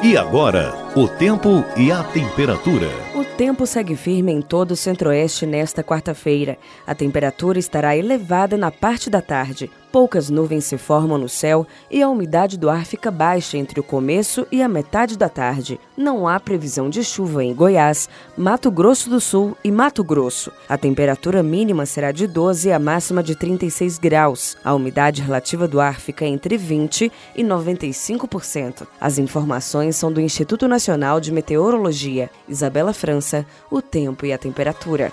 E agora, o tempo e a temperatura. O tempo segue firme em todo o centro-oeste nesta quarta-feira. A temperatura estará elevada na parte da tarde. Poucas nuvens se formam no céu e a umidade do ar fica baixa entre o começo e a metade da tarde. Não há previsão de chuva em Goiás, Mato Grosso do Sul e Mato Grosso. A temperatura mínima será de 12 e a máxima de 36 graus. A umidade relativa do ar fica entre 20 e 95%. As informações são do Instituto Nacional de Meteorologia. Isabela França, o tempo e a temperatura.